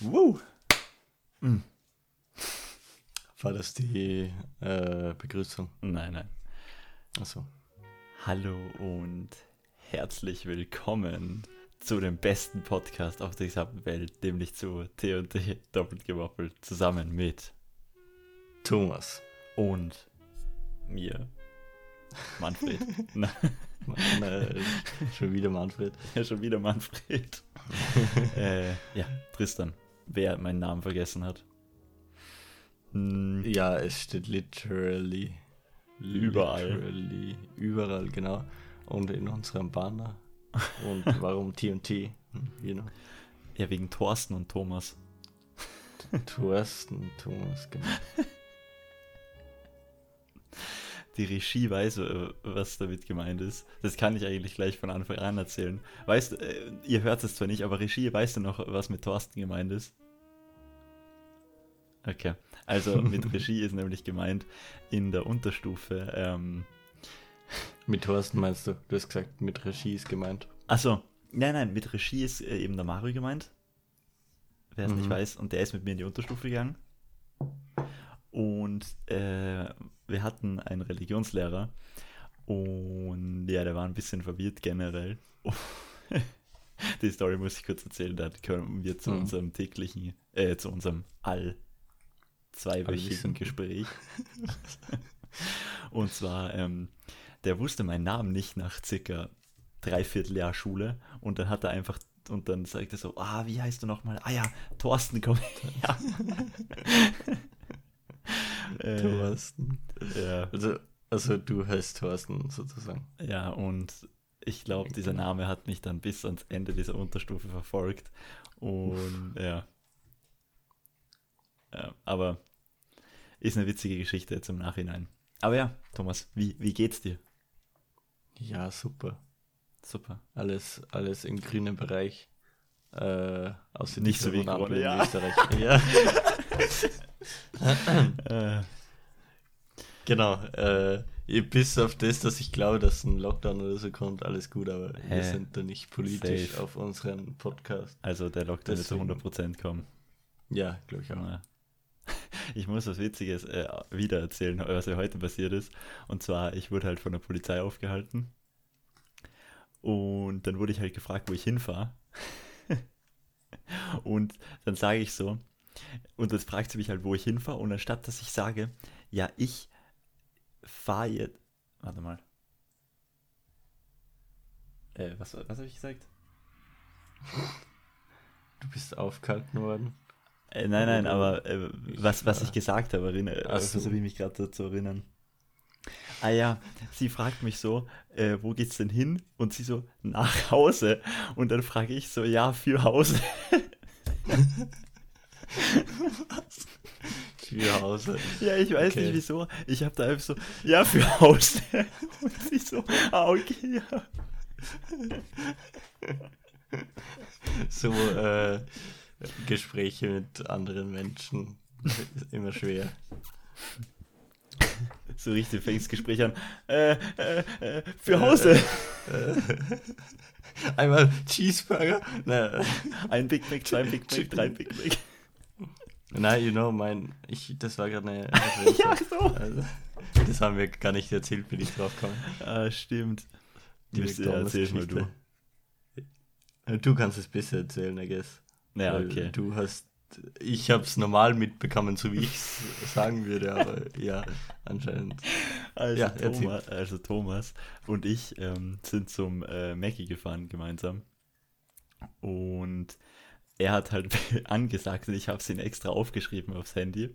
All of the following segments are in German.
Woo. Mm. War das die äh, Begrüßung? Nein, nein. Achso. Hallo und herzlich willkommen zu dem besten Podcast auf der gesamten Welt, nämlich zu T&T doppelt gemoppelt, zusammen mit Thomas. und mir, Manfred. Na, Nein, schon wieder Manfred. ja, schon wieder Manfred. äh, ja, Tristan, wer meinen Namen vergessen hat. Hm, Ja, es steht literally. Überall. Literally, überall, genau. Und in unserem Banner. Und warum TNT? You know. ja, wegen Thorsten und Thomas. Thorsten, Thomas, genau. Die Regie weiß, äh, was damit gemeint ist. Das kann ich eigentlich gleich von Anfang an erzählen. Weißt du, äh, ihr hört es zwar nicht, aber Regie, weißt du noch, was mit Thorsten gemeint ist? Okay, also mit Regie ist nämlich gemeint in der Unterstufe. Ähm, Mit Thorsten meinst du? Du hast gesagt, mit Regie ist gemeint. achso, nein, nein, mit Regie ist äh, eben der Mario gemeint. Wer es nicht Mhm. weiß, und der ist mit mir in die Unterstufe gegangen. Und äh, wir hatten einen Religionslehrer und ja, der war ein bisschen verwirrt generell. Die Story muss ich kurz erzählen, da kommen wir zu Mhm. unserem täglichen, äh, zu unserem all zweiwöchigen. Gespräch. und zwar, ähm, der wusste meinen Namen nicht nach circa dreiviertel Jahr Schule und dann hat er einfach und dann sagt er so, ah, wie heißt du nochmal? Ah ja, Thorsten, komm her. äh, Thorsten. ja, Also, also du heißt Thorsten sozusagen. ja, und ich glaube, dieser Name hat mich dann bis ans Ende dieser Unterstufe verfolgt. Und ja. ja. Aber ist eine witzige Geschichte jetzt im Nachhinein. Aber ja, Thomas, wie, wie geht's dir? Ja, super. Super. Alles, alles im grünen Bereich. Äh, außer Nicht so wie Corona Corona, in ja. Österreich. Ja, genau. Äh, bis auf das, dass ich glaube, dass ein Lockdown oder so kommt, alles gut, aber wir Hä? sind da nicht politisch Safe. auf unseren Podcast. also der Lockdown wird zu Deswegen. 100% kommen. Ja, glaube ich auch. Ja. Ich muss was Witziges äh, wieder erzählen, was mir heute passiert ist. Und zwar, ich wurde halt von der Polizei aufgehalten. Und dann wurde ich halt gefragt, wo ich hinfahre. und dann sage ich so, und jetzt fragt sie mich halt, wo ich hinfahre. Und anstatt dass ich sage, ja, ich fahre jetzt. Warte mal. Äh, was, was habe ich gesagt? Du bist aufgehalten worden. Äh, nein, nein, aber äh, was, was ich gesagt habe, erinnere, äh, so. versuche ich mich gerade so zu erinnern. Ah ja, sie fragt mich so, äh, wo geht's denn hin? Und sie so, nach Hause. Und dann frage ich so, ja, für Hause. Für Hause. ja, ich weiß Okay. nicht wieso. Ich habe da einfach so, ja, für Hause. Und sie so, ah, okay, ja. So äh, Gespräche mit anderen Menschen. ist Immer schwer. So richtig fängt das Gespräch an. Äh, äh, äh, für Hause. Einmal Cheeseburger. Nein, Ein Big Mac, zwei Big Mac, drei Big Mac. Nein you know, mein, ich, das war gerade eine. Ja, so. Also, das haben wir gar nicht erzählt, bin ich drauf gekommen. Ah, stimmt. Die erzählen mal du. Du kannst es besser erzählen, I guess. Ja, Weil okay. Du hast, ich habe es normal mitbekommen, so wie ich es sagen würde, aber ja, anscheinend. Also, Ja, erzähl. Thomas, also Thomas und ich ähm, sind zum äh, Mackie gefahren gemeinsam. Und er hat halt angesagt und ich habe es ihn extra aufgeschrieben aufs Handy.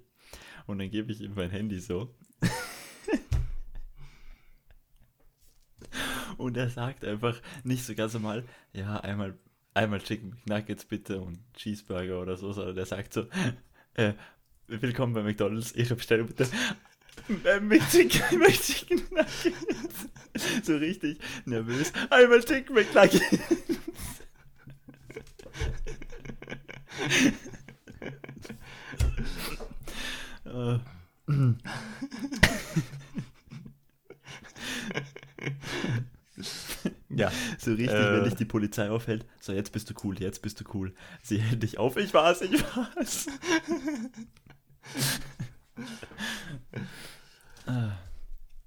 Und dann gebe ich ihm mein Handy so. und er sagt einfach nicht so ganz normal, ja, einmal, einmal Chicken McNuggets bitte und Cheeseburger oder so, sondern er sagt so, äh, willkommen bei McDonalds, Ihre Bestellung bitte. Äh, Mit Chicken, mit Chicken Nuggets. So richtig nervös. Einmal Chicken McNuggets. Äh, Ja. So richtig, Äh. wenn dich die Polizei aufhält. So, jetzt bist du cool, jetzt bist du cool. Sie hält dich auf. Ich war's, ich war's.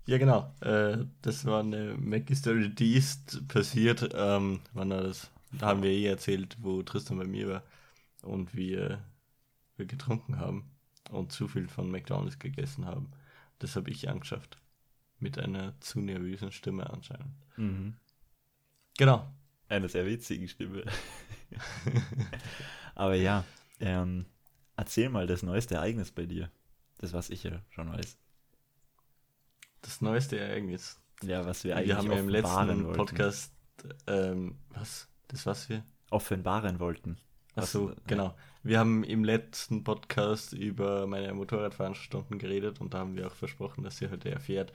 Ja, genau. Äh, das war eine Mackie-Story, die ist passiert. Ähm, wann war das? Da haben wir eh erzählt, wo Tristan bei mir war und wir, wir getrunken haben und zu viel von McDonalds gegessen haben. Das habe ich angeschafft. Mit einer zu nervösen Stimme anscheinend. mhm. Genau. Eine sehr witzige Stimme. Aber ja, ähm, erzähl mal das neueste Ereignis bei dir. Das, was ich ja schon weiß. Das neueste Ereignis. Ja, was wir eigentlich Wir haben ja im letzten wollten. Podcast, ähm, was? Das was wir? offenbaren wollten. Achso, genau. Wir haben im letzten Podcast über meine Motorradfahrstunden geredet und da haben wir auch versprochen, dass ihr heute erfährt,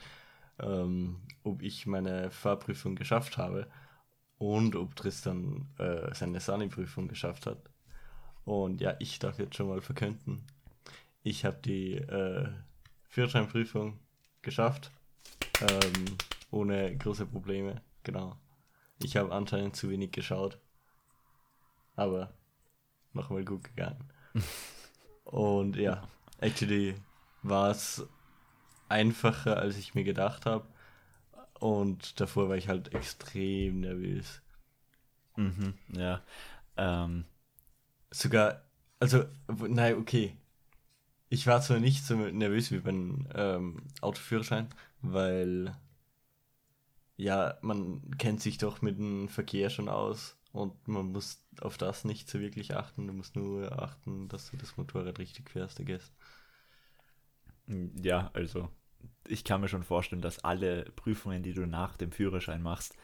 ähm, ob ich meine Fahrprüfung geschafft habe und ob Tristan äh, seine Sani-Prüfung geschafft hat. Und ja, ich darf jetzt schon mal verkünden, ich habe die äh, Führerscheinprüfung geschafft, ähm, ohne große Probleme, genau. Ich habe anscheinend zu wenig geschaut, aber nochmal gut gegangen. Und ja, actually war es einfacher, als ich mir gedacht habe. Und davor war ich halt extrem nervös. Mhm, ja. Ähm, Sogar, also, nein, okay. Ich war zwar nicht so nervös wie beim ähm, Autoführerschein, weil ja, man kennt sich doch mit dem Verkehr schon aus und man muss auf das nicht so wirklich achten. Du musst nur achten, dass du das Motorrad richtig fährst, I guess. ja, also ich kann mir schon vorstellen, dass alle Prüfungen, die du nach dem Führerschein machst,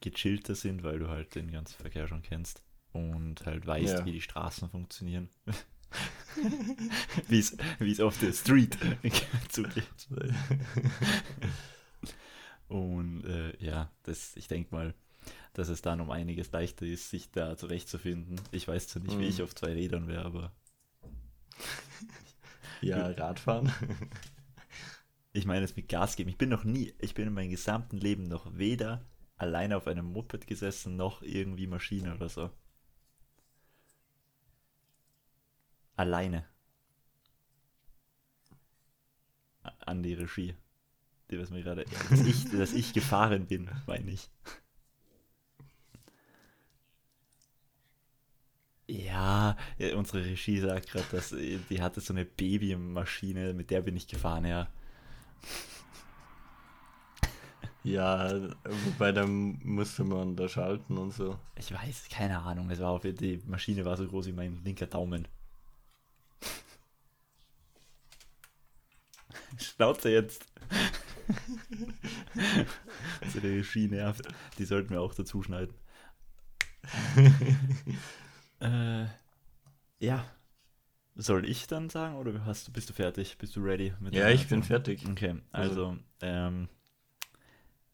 gechillter sind, weil du halt den ganzen Verkehr schon kennst und halt weißt, Ja. wie die Straßen funktionieren. wie es wie es auf der Street zugeht. Und äh, ja, das, ich denke mal, dass es dann um einiges leichter ist, sich da zurechtzufinden. Ich weiß zwar nicht, wie Mhm. ich auf zwei Rädern wäre, aber ja, Radfahren. ich meine es mit Gas geben. Ich bin noch nie, ich bin in meinem gesamten Leben noch weder alleine auf einem Moped gesessen, noch irgendwie Maschine oder so. Alleine. An die Regie. Die, was mir gerade, dass ich, dass ich gefahren bin, meine ich. Ja, unsere Regie sagt gerade, dass äh, die hatte so eine Babymaschine, mit der bin ich gefahren, ja. Ja, wobei da musste man da schalten und so. Ich weiß, keine Ahnung. Es war auf, die Maschine war so groß wie mein linker Daumen. Schnauze jetzt. Unsere Regie nervt. Die sollten wir auch dazu schneiden. äh, ja. Soll ich dann sagen oder hast du, bist du fertig? Bist du ready? Mit Ja, ich bin fertig. Okay, also, ähm,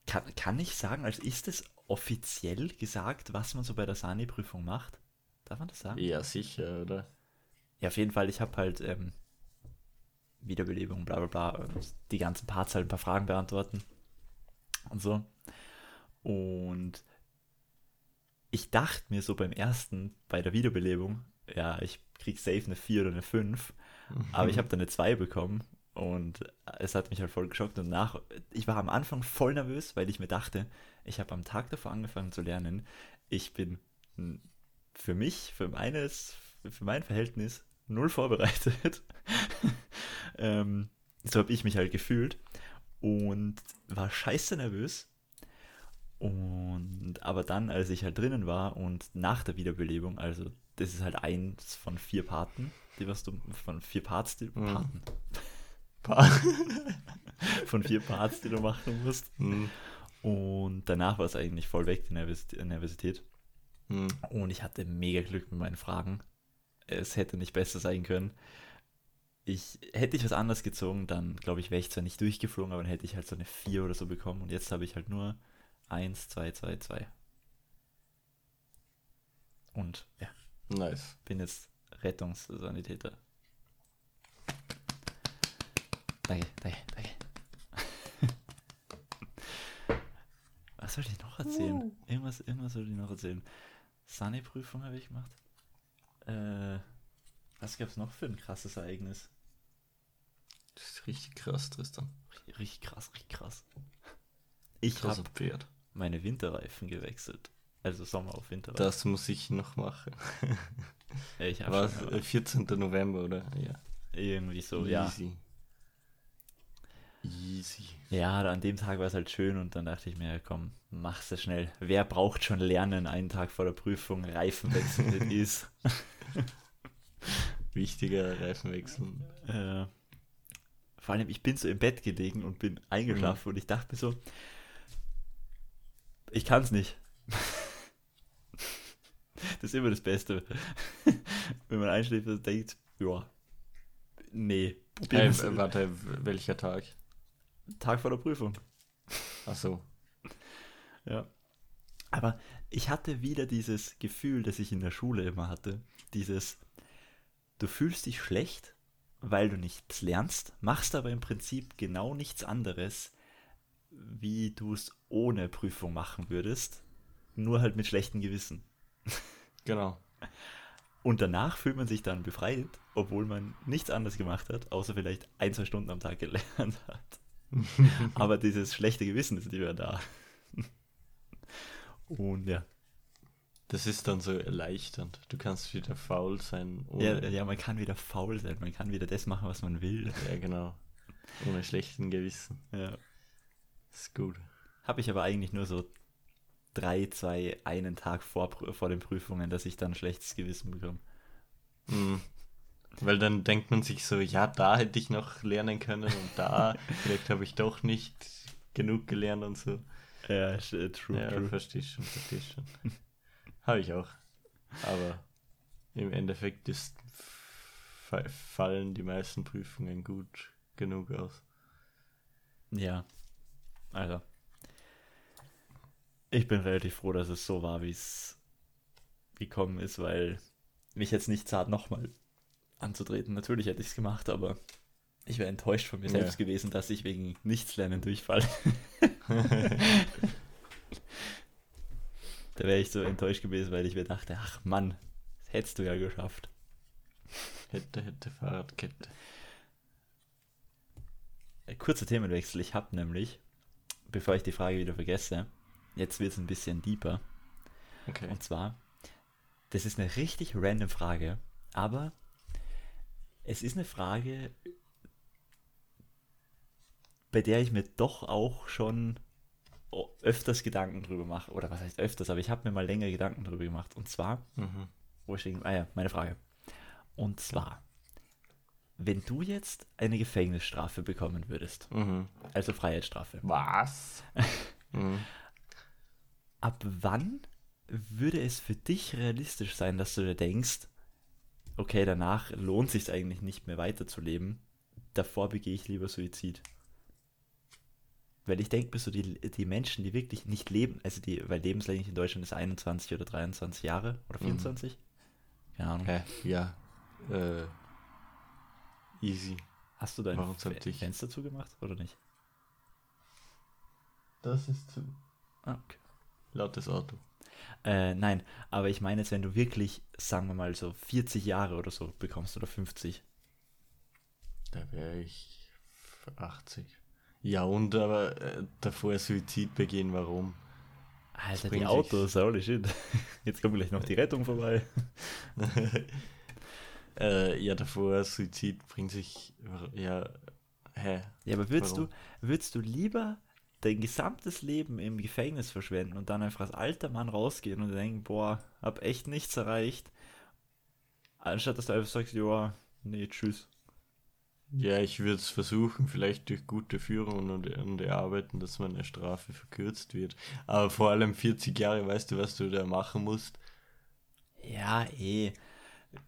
kann, kann ich sagen, also ist es offiziell gesagt, was man so bei der Sani-Prüfung macht? Darf man das sagen? Ja, sicher, oder? Ja, auf jeden Fall, ich habe halt ähm, Wiederbelebung, bla bla bla, die ganzen Parts halt ein paar Fragen beantworten und so. Und ich dachte mir so beim ersten, bei der Wiederbelebung, ja, ich krieg safe eine 4 oder eine 5, aber ich habe dann eine 2 bekommen und es hat mich halt voll geschockt und nach, ich war am Anfang voll nervös, weil ich mir dachte, ich habe am Tag davor angefangen zu lernen, ich bin für mich, für meines, für mein Verhältnis null vorbereitet. ähm, so habe ich mich halt gefühlt und war scheiße nervös. Und aber dann, als ich halt drinnen war und nach der Wiederbelebung, also das ist halt eins von vier Parten, die was du von vier Parts, die, Mhm. Pa- von vier Parts, die du machen musst. Hm, Und danach war es eigentlich voll weg, die Nervos- Nervosität. hm. Und ich hatte mega Glück mit meinen Fragen. Es hätte nicht besser sein können. Ich, hätte ich was anderes gezogen, dann glaube ich, wäre ich zwar nicht durchgeflogen, aber dann hätte ich halt so eine 4 oder so bekommen. Und jetzt habe ich halt nur 1, 2, 2, 2. Und ja, Nice. bin jetzt Rettungssanitäter. Danke, danke, danke. Was soll ich noch erzählen? Irgendwas, irgendwas soll ich noch erzählen. Sunny-Prüfung habe ich gemacht. Äh, was gab es noch für ein krasses Ereignis? Das ist richtig krass, Tristan. Richtig, krass, richtig krass. Ich habe Pferd. Meine Winterreifen gewechselt. Also Sommer auf Winterreifen. Das muss ich noch machen. Äh, ich War schon, äh, 14. November, oder? Ja. irgendwie so, ja. Easy. Easy. Ja, an dem Tag war es halt schön und dann dachte ich mir, komm, mach's es schnell. Wer braucht schon lernen, einen Tag vor der Prüfung Reifen wechseln ist? Wichtiger Reifenwechsel. Äh, vor allem, ich bin so im Bett gelegen und bin eingeschlafen und ich dachte mir so, ich kann es nicht. das ist immer das Beste. Wenn man einschläft und denkt, ja, nee, Hey, warte, welcher Tag? Tag vor der Prüfung. Achso. Ja. Aber ich hatte wieder dieses Gefühl, das ich in der Schule immer hatte. Dieses, du fühlst dich schlecht, weil du nichts lernst, machst aber im Prinzip genau nichts anderes, wie du es ohne Prüfung machen würdest, nur halt mit schlechtem Gewissen. Genau. Und danach fühlt man sich dann befreit, obwohl man nichts anderes gemacht hat, außer vielleicht ein, zwei Stunden am Tag gelernt hat. Aber dieses schlechte Gewissen ist mehr da. Und ja. Das ist dann so erleichternd. Du kannst wieder faul sein. Ja, ja, man kann wieder faul sein, man kann wieder das machen, was man will. ja, genau. Ohne schlechten Gewissen. Ja. Ist gut. Habe ich aber eigentlich nur so drei, zwei, einen Tag vor, vor den Prüfungen, dass ich dann schlechtes Gewissen bekomme. Mhm. Weil dann denkt man sich so, ja, da hätte ich noch lernen können und da, vielleicht habe ich doch nicht genug gelernt und so. Ja, sch- true, Ja, true. verstehe schon, verstehe schon. habe ich auch. Aber im Endeffekt ist, fa- fallen die meisten Prüfungen gut genug aus. Ja. Also. Ich bin relativ froh, dass es so war, wie es gekommen ist, weil mich jetzt nicht zart nochmal anzutreten. Natürlich hätte ich es gemacht, aber ich wäre enttäuscht von mir Ja. selbst gewesen, dass ich wegen Nichtslernen durchfalle. da wäre ich so enttäuscht gewesen, weil ich mir dachte, ach Mann, das hättest du ja geschafft. Hätte, hätte Fahrradkette. Äh, Kurzer Themenwechsel. Ich habe nämlich, bevor ich die Frage wieder vergesse, jetzt wird es ein bisschen deeper. Okay. Und zwar, das ist eine richtig random Frage, aber es ist eine Frage, bei der ich mir doch auch schon öfters Gedanken drüber mache. Oder was heißt öfters, aber ich habe mir mal länger Gedanken drüber gemacht. Und zwar, Mhm. wo steht, ah ja, meine Frage. Und zwar, wenn du jetzt eine Gefängnisstrafe bekommen würdest, Mhm. also Freiheitsstrafe, Was? mhm. ab wann würde es für dich realistisch sein, dass du dir denkst, okay, danach lohnt sich eigentlich nicht mehr weiterzuleben, davor begehe ich lieber Suizid? Weil ich denke mir so, die, die Menschen, die wirklich nicht leben, also die, weil lebenslänglich in Deutschland ist 21 oder 23 Jahre oder 24? Keine Ahnung. Hä? Ja. Äh, easy. Hast du dein Fenster zugemacht oder nicht? Das ist zu Ah, okay. lautes Auto. Äh, nein, aber ich meine jetzt, wenn du wirklich, sagen wir mal so 40 Jahre oder so bekommst oder 50. Da wäre ich 80. Ja, und aber äh, davor Suizid begehen, warum? Alter, die Autos, holy shit. Jetzt kommt gleich noch die Rettung vorbei. äh, ja, davor Suizid bringt sich. Ja, hä? Ja, aber würdest Warum? du, würdest du lieber dein gesamtes Leben im Gefängnis verschwenden und dann einfach als alter Mann rausgehen und denken, boah, hab echt nichts erreicht, anstatt dass du einfach sagst, ja, nee, tschüss. Ja, ich würde es versuchen, vielleicht durch gute Führung und, und Erarbeiten, dass meine Strafe verkürzt wird. Aber vor allem 40 Jahre, weißt du, was du da machen musst? Ja, eh.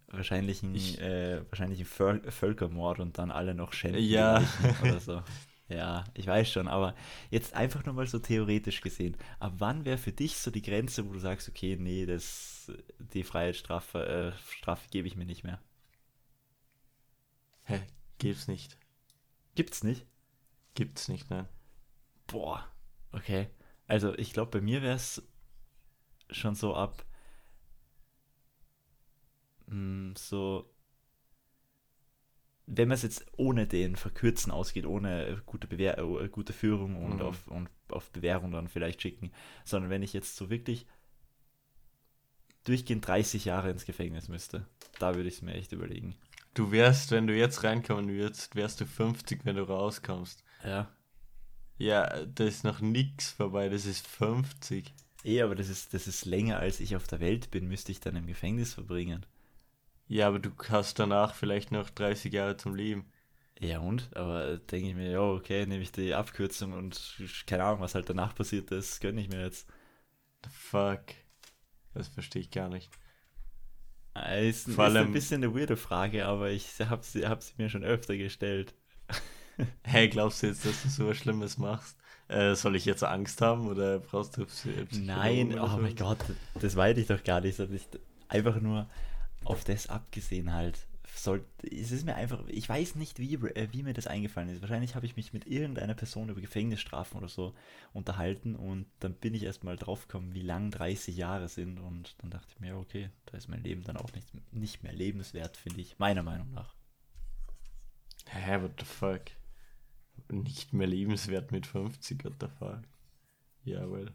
Wahrscheinlich ein, Ich- äh, wahrscheinlich ein Völ Völkermord und dann alle noch schänden Ja. Oder so. Ja, ich weiß schon, aber jetzt einfach nur mal so theoretisch gesehen. Ab wann wäre für dich so die Grenze, wo du sagst, okay, nee, das, die Freiheitsstrafe äh, Strafe gebe ich mir nicht mehr? Hä? Gibt's nicht. Gibt's nicht? Gibt's nicht, nein. Boah, okay. Also ich glaube, bei mir wäre es schon so ab mh, so wenn man es jetzt ohne den Verkürzen ausgeht, ohne gute, Bewehr äh, gute Führung und, Mhm. auf, und auf Bewährung dann vielleicht schicken, sondern wenn ich jetzt so wirklich durchgehend 30 Jahre ins Gefängnis müsste, da würde ich es mir echt überlegen. Du wärst, wenn du jetzt reinkommen würdest, wärst du 50, wenn du rauskommst. Ja. Ja, da ist noch nix vorbei, das ist 50. Eh, aber das ist, das ist länger, als ich auf der Welt bin, müsste ich dann im Gefängnis verbringen. Ja, aber du hast danach vielleicht noch 30 Jahre zum Leben. Ja und? Aber denke ich mir, ja, okay, nehme ich die Abkürzung und keine Ahnung, was halt danach passiert ist, gönne ich mir jetzt. The fuck. Das verstehe ich gar nicht. Äh, Ist, Vor ist allem- ein bisschen eine weirde Frage, aber ich habe sie, hab sie mir schon öfter gestellt. Hey, glaubst du jetzt, dass du so was Schlimmes machst? Äh, soll ich jetzt Angst haben oder brauchst du Psy- Psychologen Nein, oder oh mein Gott, das weiß ich doch gar nicht. Einfach nur auf das abgesehen halt. Soll, es ist mir einfach, ich weiß nicht, wie, äh, wie mir das eingefallen ist. Wahrscheinlich habe ich mich mit irgendeiner Person über Gefängnisstrafen oder so unterhalten und dann bin ich erst mal draufgekommen, wie lang 30 Jahre sind und dann dachte ich mir, okay, da ist mein Leben dann auch nicht, nicht mehr lebenswert, finde ich, meiner Meinung nach. Hä, what the fuck? Nicht mehr lebenswert mit 50, what the fuck? Ja, well.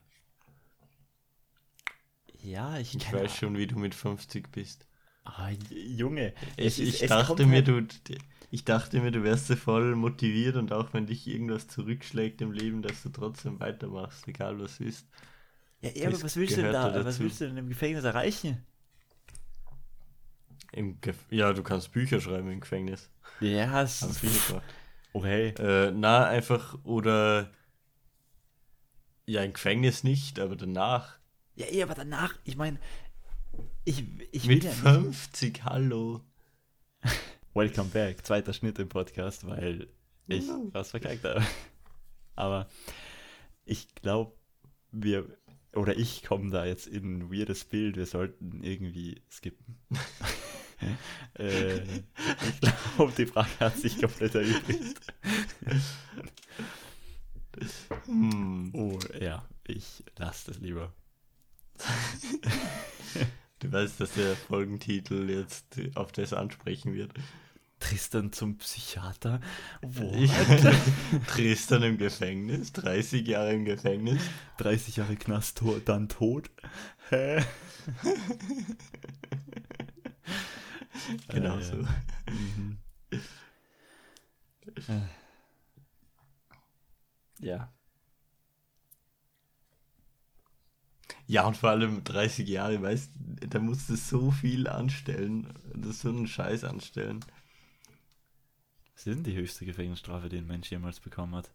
Ja, ich, Ich weiß schon, wie du mit 50 bist. Ah, Junge, Ich, ist- ich, dachte mir, halt- du, ich dachte mir, du wärst so voll motiviert und auch wenn dich irgendwas zurückschlägt im Leben, dass du trotzdem weitermachst, egal was ist. Ja, ja, aber was willst du denn da? Was dazu. willst du denn im Gefängnis erreichen? Im Gef ja, du kannst Bücher schreiben im Gefängnis. Ja, es Haben viele gemacht. Okay. Äh, na, einfach, oder ja, im Gefängnis nicht, aber danach. Ja, eh, aber danach, ich meine, ich, ich mit will ja nicht. 50, hallo. Welcome back, zweiter Schnitt im Podcast, weil ich Ja. was verkackt habe. Aber ich glaube, wir, oder ich komme da jetzt in ein weirdes Bild, wir sollten irgendwie skippen. äh, ich glaube, die Frage hat sich komplett erübrigt. Hm. Oh, ja, ich lasse das lieber. Du weißt, dass der Folgentitel jetzt auf das ansprechen wird. Tristan zum Psychiater? Wo? Tristan im Gefängnis, 30 Jahre im Gefängnis. 30 Jahre Knast, dann tot? Hä? Genau Äh, so. Mhm. Äh. Ja. Ja, und vor allem 30 Jahre, weißt du, da musst du so viel anstellen, das so einen Scheiß anstellen. Was ist denn die höchste Gefängnisstrafe, die ein Mensch jemals bekommen hat?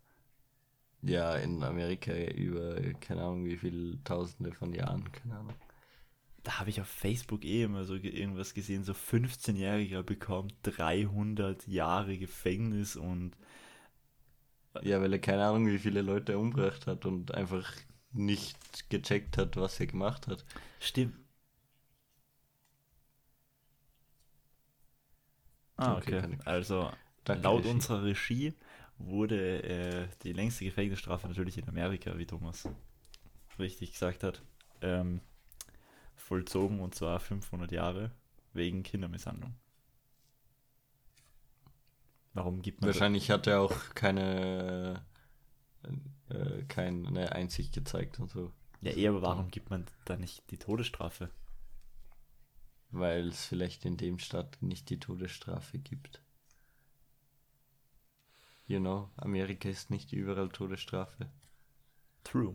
Ja, in Amerika über, keine Ahnung, wie viele Tausende von Jahren, keine Ahnung. Da habe ich auf Facebook eh immer so ge- irgendwas gesehen, so 15-Jähriger bekommt 300 Jahre Gefängnis und Ja, weil er keine Ahnung, wie viele Leute er umgebracht hat und einfach nicht gecheckt hat, was er gemacht hat. stimmt. Ah, Okay, okay. Also, Danke, laut Regie. unserer Regie wurde äh, die längste Gefängnisstrafe natürlich in Amerika, wie Thomas richtig gesagt hat, ähm, vollzogen und zwar 500 Jahre wegen Kindermisshandlung. Warum gibt man Wahrscheinlich hat er auch keine, äh, keine Einsicht gezeigt und so. Ja, eh, aber warum gibt man da nicht die Todesstrafe? Weil es vielleicht in dem Staat nicht die Todesstrafe gibt. You know, Amerika ist nicht überall Todesstrafe. True.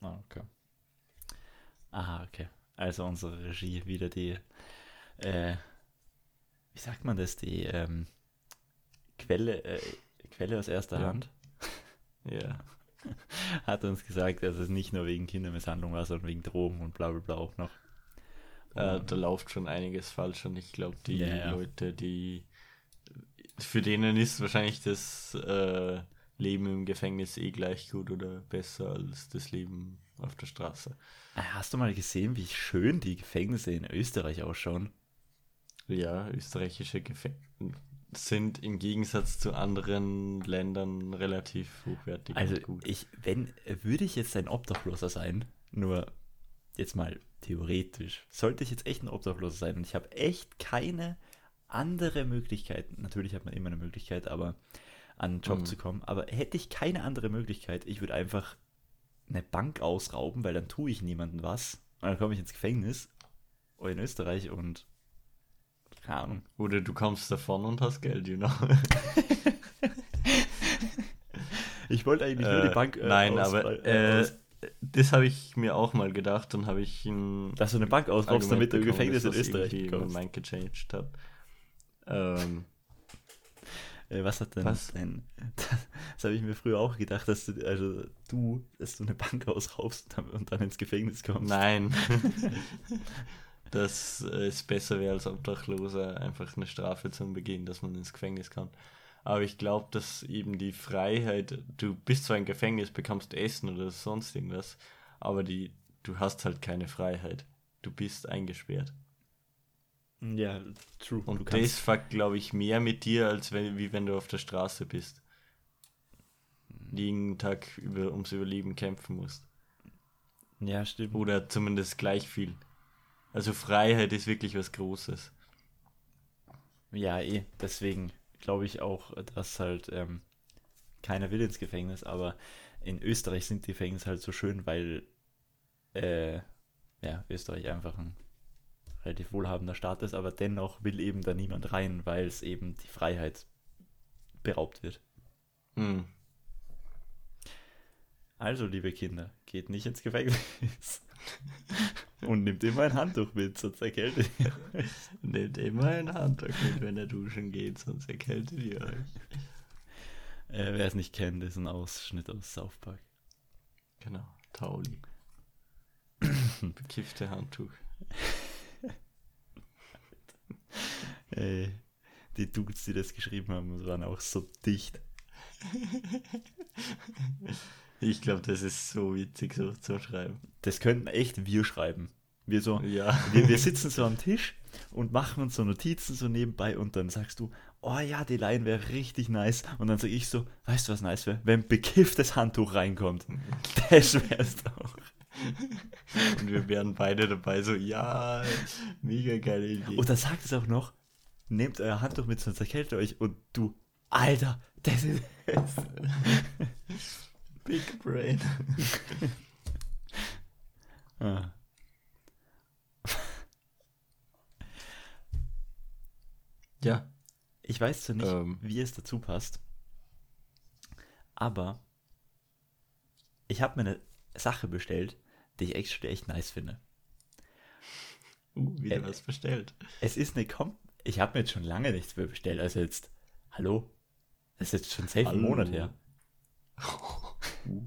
Ah, okay. Aha, okay. Also unsere Regie wieder die, äh, wie sagt man das, die ähm, Quelle, äh, Quelle aus erster Ja. Hand Ja. hat uns gesagt, dass es nicht nur wegen Kindermisshandlung war, sondern wegen Drogen und bla bla bla auch noch. Äh, da läuft schon einiges falsch und ich glaube, die ja. Leute, die für denen ist wahrscheinlich das äh, Leben im Gefängnis eh gleich gut oder besser als das Leben auf der Straße. Äh, Hast du mal gesehen, wie schön die Gefängnisse in Österreich ausschauen? Ja, österreichische Gefängnis. sind im Gegensatz zu anderen Ländern relativ hochwertig Also ich, wenn, würde ich jetzt ein Obdachloser sein, nur jetzt mal theoretisch, sollte ich jetzt echt ein Obdachloser sein und ich habe echt keine andere Möglichkeit, natürlich hat man immer eine Möglichkeit, aber an einen Job Mhm. zu kommen, aber hätte ich keine andere Möglichkeit, ich würde einfach eine Bank ausrauben, weil dann tue ich niemandem was und dann komme ich ins Gefängnis oder in Österreich und keine Ahnung. Oder du kommst davon und hast Geld, you know. Ich wollte eigentlich nur die Äh, Bank äh, Nein, aber äh, äh, das habe ich mir auch mal gedacht und habe ich ein dass du eine Bank ausraubst, damit du im Gefängnis in Österreich das mein kommst. Mind gechanged hat. Ähm, Äh, was hat denn Was? dein. Das, habe ich mir früher auch gedacht, dass du, also du, dass du eine Bank ausraubst und dann ins Gefängnis kommst. nein. Dass es besser wäre als Obdachloser, einfach eine Strafe zu begehen, dass man ins Gefängnis kann. Aber ich glaube, dass eben die Freiheit, du bist zwar im Gefängnis, bekommst Essen oder sonst irgendwas, aber die, du hast halt keine Freiheit. Du bist eingesperrt. Ja, true. Und das fuckt, glaube ich, mehr mit dir, als wenn, wie wenn du auf der Straße bist. Jeden Tag über, ums Überleben kämpfen musst. ja, stimmt. Oder zumindest gleich viel. Also Freiheit ist wirklich was Großes. Ja, eh. Deswegen glaube ich auch, dass halt ähm, keiner will ins Gefängnis, aber in Österreich sind die Gefängnisse halt so schön, weil äh, ja, Österreich einfach ein relativ wohlhabender Staat ist, aber dennoch will eben da niemand rein, weil es eben die Freiheit beraubt wird. Hm. Also, liebe Kinder, geht nicht ins Gefängnis. Und nimmt immer ein Handtuch mit, sonst erkältet ihr euch. Nehmt immer ein Handtuch mit, wenn er duschen geht, sonst erkältet ihr euch. Äh, Wer es nicht kennt, ist ein Ausschnitt aus South Park. Genau, Tauli. Bekiffte Handtuch. Ey, die Dudes, die das geschrieben haben, waren auch so dicht. Ich glaube, das ist so witzig, so zu schreiben. Das könnten echt wir schreiben. Wir so, Ja. wir, wir sitzen so am Tisch und machen uns so Notizen so nebenbei und dann sagst du, oh ja, die Line wäre richtig nice. Und dann sage ich so, weißt du, was nice wäre? Wenn ein bekifftes Handtuch reinkommt. Das wär's doch. Und wir wären beide dabei, so, ja, mega geile Idee. Und dann sagt es auch noch, nehmt euer Handtuch mit, sonst erkältet euch. Und du, Alter, das ist es. Big Brain. Ah. Ja. Ich weiß zwar nicht, Ähm. wie es dazu passt, aber ich habe mir eine Sache bestellt, die ich actually echt nice finde. Uh, wieder Äh, was bestellt. Es ist eine Kom Ich habe mir jetzt schon lange nichts mehr bestellt, also jetzt, hallo? Das ist jetzt schon safe einen. Monat her. Uh.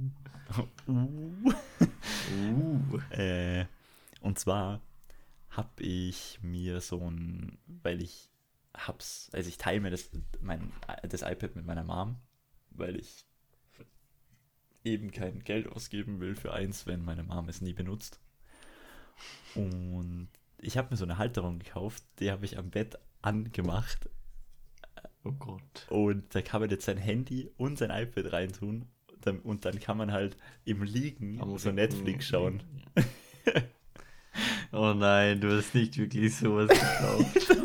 Uh. Äh, und zwar habe ich mir so ein, weil ich hab's, also ich teile mir das, mein, das iPad mit meiner Mom, weil ich eben kein Geld ausgeben will für eins, wenn meine Mom es nie benutzt. Und ich habe mir so eine Halterung gekauft, die habe ich am Bett angemacht Oh Gott. und da kann man jetzt sein Handy und sein iPad reintun und dann, und kann man halt im Liegen Am so Rücken- Netflix schauen. Oh nein, du hast nicht wirklich sowas gekauft.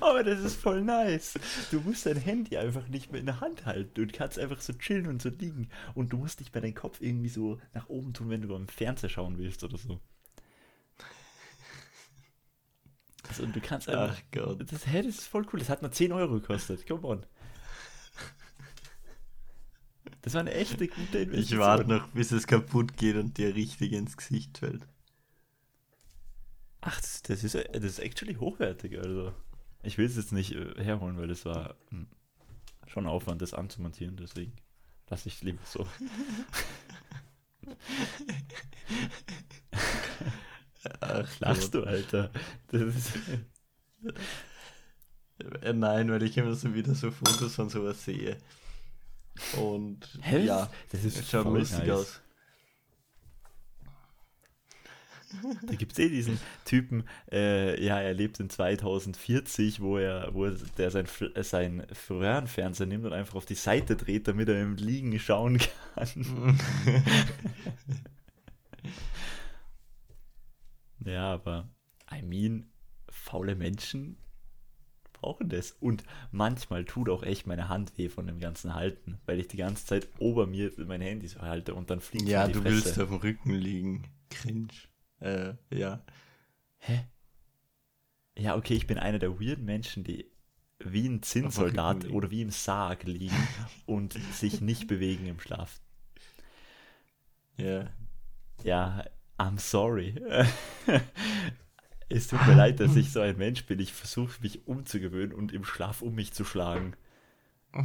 Aber das ist voll nice. Du musst dein Handy einfach nicht mehr in der Hand halten. Du kannst einfach so chillen und so liegen. Und du musst nicht mehr deinen Kopf irgendwie so nach oben tun, wenn du beim Fernseher schauen willst oder so. Also, und du kannst einfach. Ach Gott. Das, hä, das ist voll cool. Das hat nur 10 Euro gekostet. Come on. Das war eine echte gute Investition. Ich warte noch, bis es kaputt geht und dir richtig ins Gesicht fällt. Ach, das, das, ist, das ist actually hochwertig. Also, ich will es jetzt nicht äh, herholen, weil das war hm, schon Aufwand, das anzumontieren. Deswegen lasse ich es lieber so. Ach, Lachst du, Alter? Das ist, Äh, Nein, weil ich immer so wieder so Fotos von sowas sehe. Und Hä? ja, das ist schaut voll lustig nice. aus. Da gibt es eh diesen Typen, äh, ja, er lebt in 2040, wo er, wo er, der sein, sein Röhrenfernseher nimmt und einfach auf die Seite dreht, damit er im Liegen schauen kann. ja, aber I mean, faule Menschen brauchen das. Und manchmal tut auch echt meine Hand weh von dem ganzen Halten, weil ich die ganze Zeit ober mir mein Handy so halte und dann fliegt Ja, du Fresse. willst auf dem Rücken liegen. Cringe. Äh, ja. Hä? Ja, okay, ich bin einer der weirden Menschen, die wie ein Zinnsoldat oder wie im Sarg liegen und sich nicht bewegen im Schlaf. Ja. Ja, I'm sorry. es tut mir leid, dass ich so ein Mensch bin. Ich versuche mich umzugewöhnen und im Schlaf um mich zu schlagen.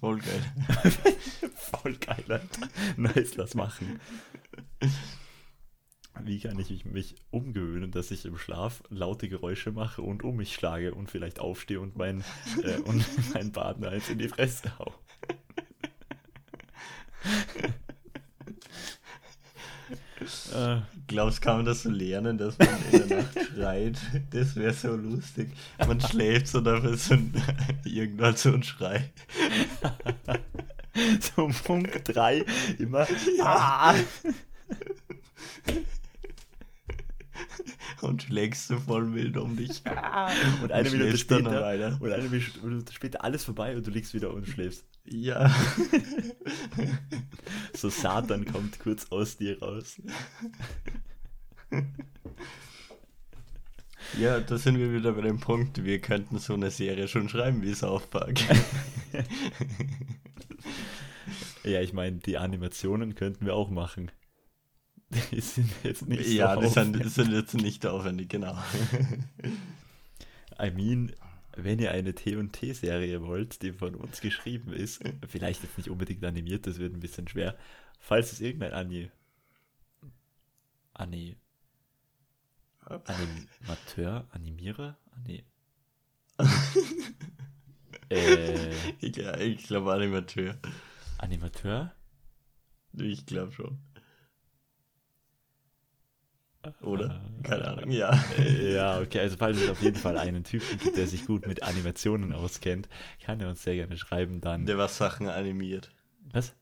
Voll geil. Voll geil, Alter. Nice, lass machen. Wie kann ich mich umgewöhnen, dass ich im Schlaf laute Geräusche mache und um mich schlage und vielleicht aufstehe und meinen äh, und meinen Partner eins in die Fresse hau? Äh, Glaubst kann man das so lernen, dass man in der Nacht schreit? Das wäre so lustig. Man schläft so, dafür so ein, irgendwann so ein Schrei. so Punkt 3 immer. Ja. und schlägst so voll wild um dich. und eine Minute später, und eine Minute später alles vorbei und du liegst wieder und schläfst. Ja. so Satan kommt kurz aus dir raus. Ja, da sind wir wieder bei dem Punkt, wir könnten so eine Serie schon schreiben wie South Park. ja, ich meine, die Animationen könnten wir auch machen. Die sind jetzt nicht so Ja, die sind, die sind jetzt nicht aufwendig, genau. I mean, wenn ihr eine T&T-Serie wollt, die von uns geschrieben ist, vielleicht jetzt nicht unbedingt animiert, das wird ein bisschen schwer, falls es irgendein Ani... Ani... Animateur, Animierer, Ani... äh, ich, ich glaube Animateur. Animateur? Ich glaube schon. Oder? Keine Ahnung, ja. Äh, ja, okay, also falls es auf jeden Fall einen Typen gibt, der sich gut mit Animationen auskennt, kann er uns sehr gerne schreiben dann. Der was Sachen animiert. Was?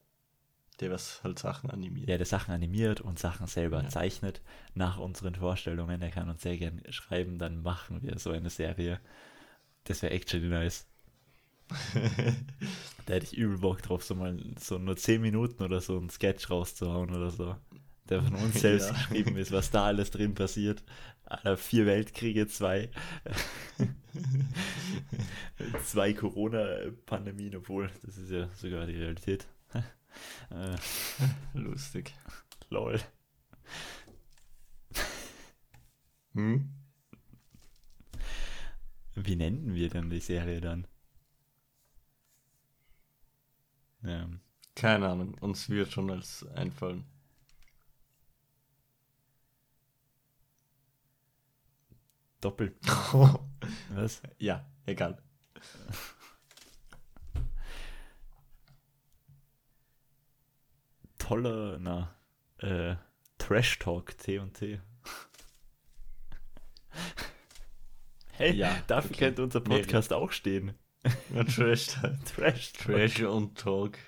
Der was halt Sachen animiert. Ja, der Sachen animiert und Sachen selber ja. zeichnet nach unseren Vorstellungen. Der kann uns sehr gerne schreiben, dann machen wir so eine Serie. Das wäre actually nice. da hätte ich übel Bock drauf, so mal so nur 10 Minuten oder so einen Sketch rauszuhauen oder so der von uns selbst ja. geschrieben ist, was da alles drin passiert. Vier Weltkriege, zwei, zwei Corona-Pandemien, obwohl das ist ja sogar die Realität. Äh, Lustig. Lol. Hm? Wie nennen wir denn die Serie dann? Ja. Keine Ahnung, uns wird schon als einfallen. Doppel. Was? Ja, egal. Toller, na, äh, Trash Talk T und T. Hey, ja, dafür okay. könnte unser Podcast nee. auch stehen. Trash, Trash, Trash und Talk.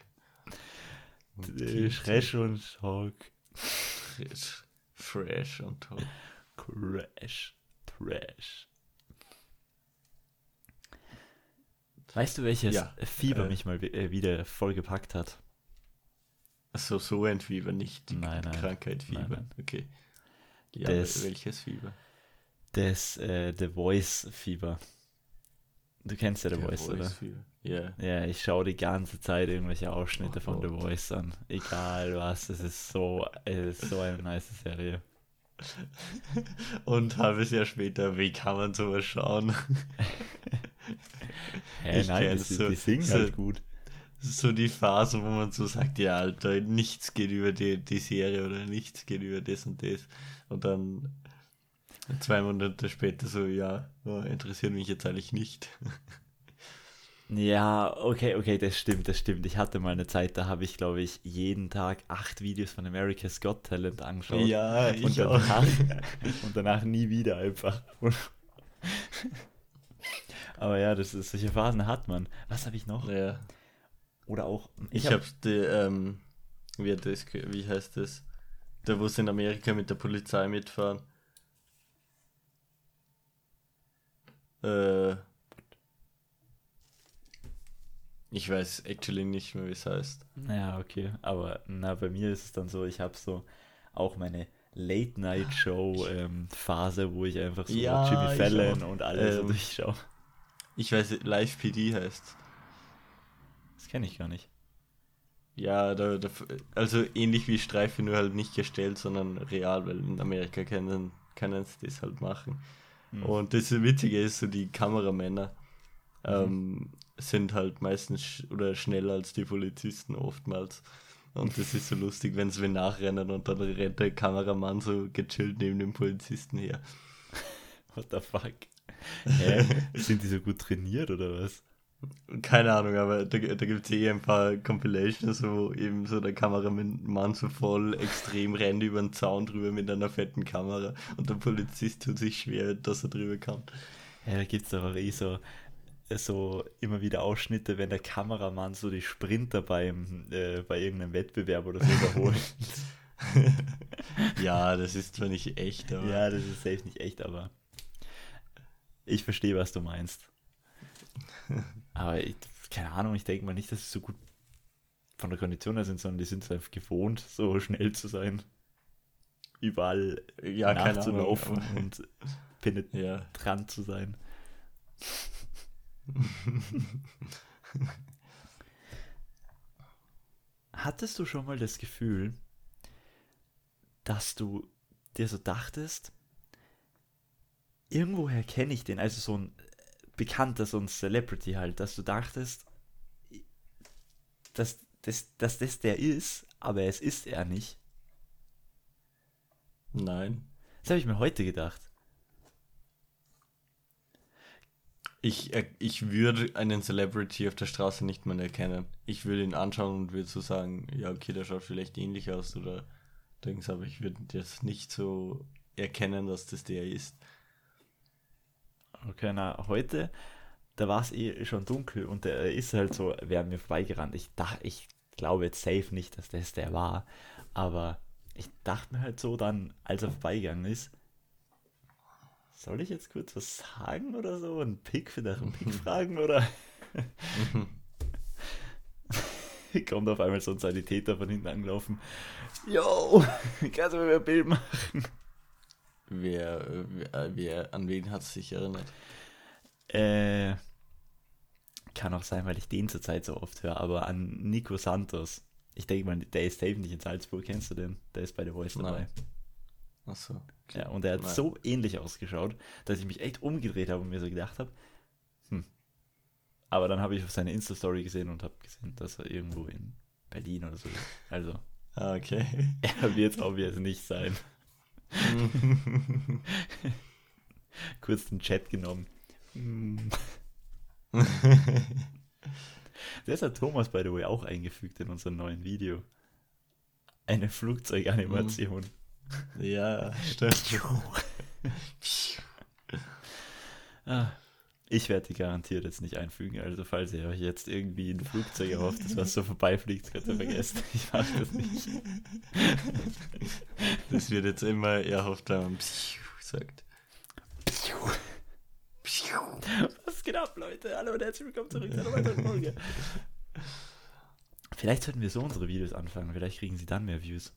Trash und Talk. Fresh und Talk. Crash. Trash. Weißt du, welches ja, Fieber äh, mich mal äh, wieder vollgepackt hat? Achso, so ein Fieber, nicht die nein, nein, Krankheit Fieber. Nein, okay. Ja, das, welches Fieber? Das äh, The Voice Fieber. Du kennst ja The, The Voice, Voice, oder? Fieber. Yeah. Ja, ich schaue die ganze Zeit irgendwelche Ausschnitte oh, von oh. The Voice an. Egal was, es ist so, es ist so eine nice Serie. Und ein halbes Jahr später, wie kann man sowas schauen? Hä, nein, das, so, die singen so, halt gut. So die Phase, wo man so sagt, ja, Alter, nichts geht über die, die Serie oder nichts geht über das und das. Und dann zwei Monate später so, ja, interessiert mich jetzt eigentlich nicht. Ja, okay, okay, das stimmt, das stimmt. Ich hatte mal eine Zeit, da habe ich, glaube ich, jeden Tag acht Videos von America's Got Talent angeschaut. Ja, und ich danach, auch. und danach nie wieder einfach. Aber ja, das ist, solche Phasen hat man. Was habe ich noch? Ja. Oder auch. Ich, hab- habe die, ähm, wie, das, wie heißt das? Da, wo sie in Amerika mit der Polizei mitfahren. Äh, ich weiß actually nicht mehr, wie es heißt. Ja, okay. Aber na, bei mir ist es dann so, ich habe so auch meine Late-Night-Show-Phase, wo ich einfach so Ja, Jimmy Fallon und alles Ähm, durchschaue. Ich weiß, Live PD heißt. Das kenne ich gar nicht. Ja, da, da, also ähnlich wie Streife, nur halt nicht gestellt, sondern real, weil in Amerika können, können sie das halt machen. Hm. Und das Witzige ist, so die Kameramänner Mhm. ähm, sind halt meistens sch oder schneller als die Polizisten oftmals. Und das ist so lustig, wenn sie nachrennen und dann rennt der Kameramann so gechillt neben dem Polizisten her. What the fuck? Hä? Sind die so gut trainiert oder was? Keine Ahnung, aber da, da gibt es eh ein paar Compilations, wo eben so der Kameramann so voll extrem rennt über den Zaun drüber mit einer fetten Kamera und der Polizist tut sich schwer, dass er drüber kommt. Ja, da gibt es aber eh so, so immer wieder Ausschnitte, wenn der Kameramann so die Sprinter beim, äh, bei irgendeinem Wettbewerb oder so überholt. ja, das ist zwar nicht echt, aber ja, das ist safe nicht echt, aber ich verstehe, was du meinst. Aber ich, keine Ahnung, ich denke mal nicht, dass sie so gut von der Kondition her sind, sondern die sind es einfach gewohnt, so schnell zu sein. Überall ja, Ahnung. nachzulaufen aber- und penetrant Ja. zu sein. Hattest du schon mal das Gefühl, dass du dir so dachtest, irgendwoher kenne ich den, also so ein Bekannter, so ein Celebrity halt, dass du dachtest, dass, dass, dass das der ist, aber es ist er nicht. Nein. Das habe ich mir heute gedacht. Ich, er- ich würde einen Celebrity auf der Straße nicht mal erkennen. Ich würde ihn anschauen und würde so sagen, ja, okay, der schaut vielleicht ähnlich aus oder Dings, aber ich würde jetzt nicht so erkennen, dass das der ist. Okay, na, heute, da war es eh schon dunkel und der ist halt so, wäre mir vorbeigerannt. Ich dachte, ich glaube jetzt safe nicht, dass das der war, aber ich dachte mir halt so dann, als er vorbeigegangen ist, soll ich jetzt kurz was sagen oder so? Ein Pick für einen Pick fragen oder? Kommt auf einmal so ein Sanitäter von hinten angelaufen. Yo, kannst du mir ein Bild machen? Wer, wer, wer an wen hat es sich erinnert? Äh, kann auch sein, weil ich den zurzeit so oft höre, aber an Nico Santos. Ich denke mal, der ist safe nicht in Salzburg, kennst du den? Der ist bei The Voice dabei. Nein. Achso. Ja, und der hat Nein. so ähnlich ausgeschaut, dass ich mich echt umgedreht habe und mir so gedacht habe, hm. Aber dann habe ich auf seine Insta-Story gesehen und habe gesehen, dass er irgendwo in Berlin oder so ist. Also, Ah, okay. er wird es obvious nicht sein. Kurz den Chat genommen. Das hat Thomas, by the way, auch eingefügt in unserem neuen Video. Eine Flugzeuganimation. Ja, stimmt. Ah, ich werde die garantiert jetzt nicht einfügen. Also, falls ihr euch jetzt irgendwie ein Flugzeug erhofft, das was so vorbeifliegt, könnt ihr vergessen. Ich mache das nicht. Das wird jetzt immer erhofft, man Psiu sagt. Was geht ab, Leute? Hallo und herzlich willkommen zurück zu einer weiteren Folge. Vielleicht sollten wir so unsere Videos anfangen. Vielleicht kriegen sie dann mehr Views.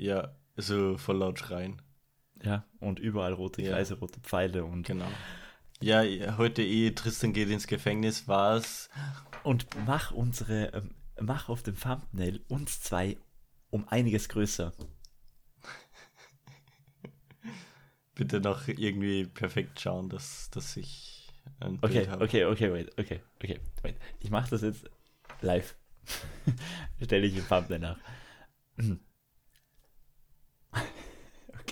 Ja, so voll laut schreien. Ja, und überall rote Ja. Kreise, rote Pfeile und Genau. Ja, heute eh, Tristan geht ins Gefängnis, war's. Und mach unsere, ähm, mach auf dem Thumbnail uns zwei um einiges größer. Bitte noch irgendwie perfekt schauen, dass, dass ich ein Okay, Bild habe. okay, okay, wait, okay, okay, wait. Ich mach das jetzt live. Stelle ich im Thumbnail nach.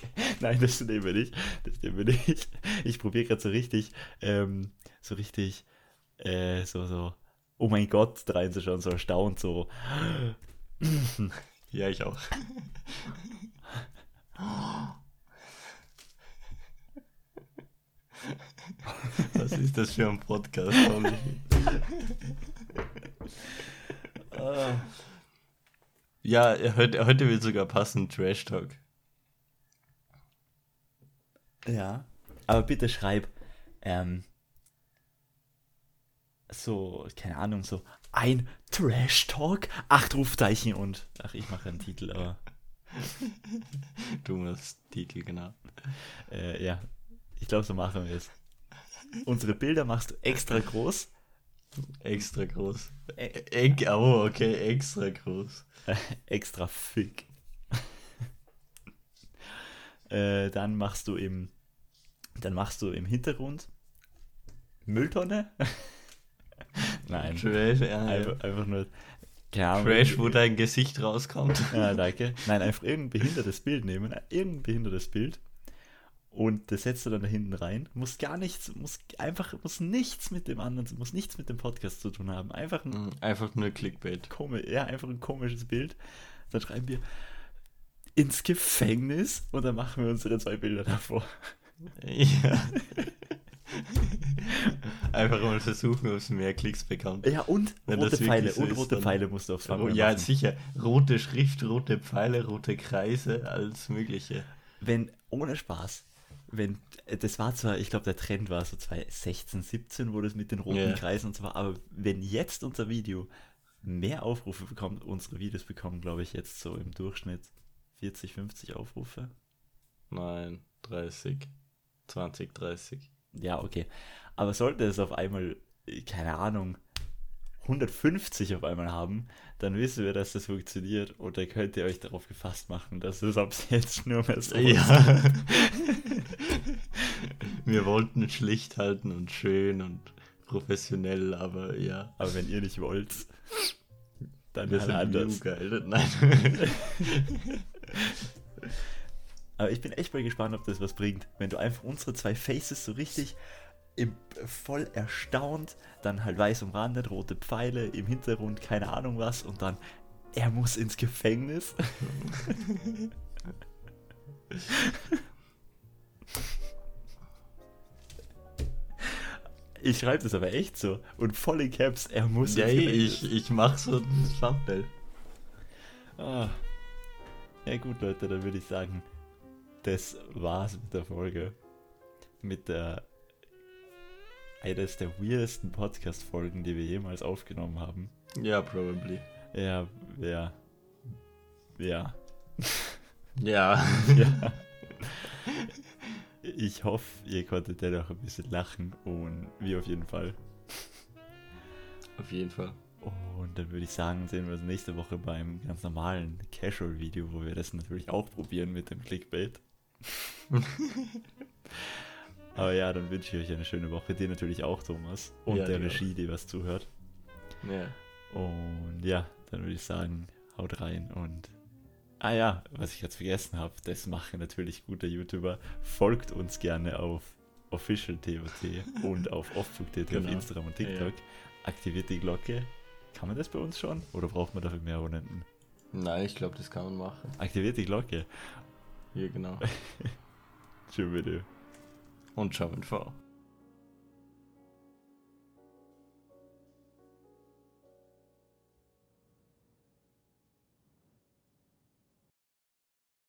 nein, das nehmen wir nicht. Das nehmen wir nicht. Ich probiere gerade so richtig, ähm, so richtig äh, so, so, oh mein Gott, reinzuschauen, so erstaunt, so. Ja, ich auch. Was ist das für ein Podcast? Olli? Ja, heute, heute wird sogar passen, Trash Talk. Ja. Aber bitte schreib, ähm, so, keine Ahnung, so ein Trash Talk, acht Rufzeichen und, ach, ich mache einen Titel, aber, Du musst Titel, genau. äh, ja, ich glaube, so machen wir es. Unsere Bilder machst du extra groß, Extra groß. Ä- Eck, oh, okay, extra groß. extra fick. Äh, dann machst du im, dann machst du im Hintergrund Mülltonne. Nein, Trash, ja, ja. einfach, einfach nur, Ahnung, Trash, wo dein Gesicht rauskommt. Ja, danke. Nein, einfach irgendein behindertes Bild nehmen, irgendein behindertes Bild und das setzt du dann da hinten rein. Muss gar nichts, muss einfach, muss nichts mit dem anderen, muss nichts mit dem Podcast zu tun haben. Einfach ein, Einfach nur Clickbait. komi ja, einfach ein komisches Bild. Dann schreiben wir ins Gefängnis und dann machen wir unsere zwei Bilder davor. Ja. Einfach mal versuchen, ob es mehr Klicks bekommt. Ja, und Wenn rote Pfeile, so und ist, rote dann- Pfeile musst du aufs Oh, Thumbnail ja, machen. sicher. Rote Schrift, rote Pfeile, rote Kreise, alles Mögliche. wenn, ohne Spaß, wenn, das war zwar, ich glaube, der Trend war so 2016, 17, wo das mit den roten Ja. Kreisen und so war, aber wenn jetzt unser Video mehr Aufrufe bekommt, unsere Videos bekommen, glaube ich, jetzt so im Durchschnitt 40, 50 Aufrufe. Nein, 30. 20, 30. Ja, okay. Aber sollte es auf einmal, keine Ahnung, 150 auf einmal haben, dann wissen wir, dass das funktioniert und dann könnt ihr euch darauf gefasst machen, dass es ab jetzt nur mehr so Ja. Wir wollten es schlicht halten und schön und professionell, aber ja. Aber wenn ihr nicht wollt, dann Wir halt sind anders. geil. Nein. Aber ich bin echt mal gespannt, ob das was bringt. Wenn du einfach unsere zwei Faces so richtig im, voll erstaunt, dann halt weiß umrandet, rote Pfeile, im Hintergrund keine Ahnung was und dann er muss ins Gefängnis. Ich schreibe das aber echt so. Und voll in Caps, er muss ja, ins Gefängnis. ich, ich mach so ein Thumbnail. Ah. Ja gut, Leute, dann würde ich sagen, das war's mit der Folge. Mit der eines der weirdesten Podcast-Folgen, die wir jemals aufgenommen haben. Ja, probably. Ja, ja. Ja. Ja. ja. Ich hoffe, ihr konntet dennoch ein bisschen lachen und wir auf jeden Fall. Auf jeden Fall. Und dann würde ich sagen, sehen wir uns nächste Woche beim ganz normalen Casual-Video, wo wir das natürlich auch probieren mit dem Clickbait. Aber ja, dann wünsche ich euch eine schöne Woche. Dir natürlich auch, Thomas. Und Ja, der. Regie, die was zuhört. Ja. Und ja, dann würde ich sagen, haut rein und. Ah ja, was ich jetzt vergessen habe, das machen natürlich gute YouTuber. Folgt uns gerne auf OfficialTOT und auf auf Genau. Instagram und Ja, TikTok. Aktiviert die Glocke. Kann man das bei uns schon? Oder braucht man dafür mehr Abonnenten? Nein, ich glaube, das kann man machen. Aktiviert die Glocke. Hier, genau. Tschüss, bitte. Und schau in V.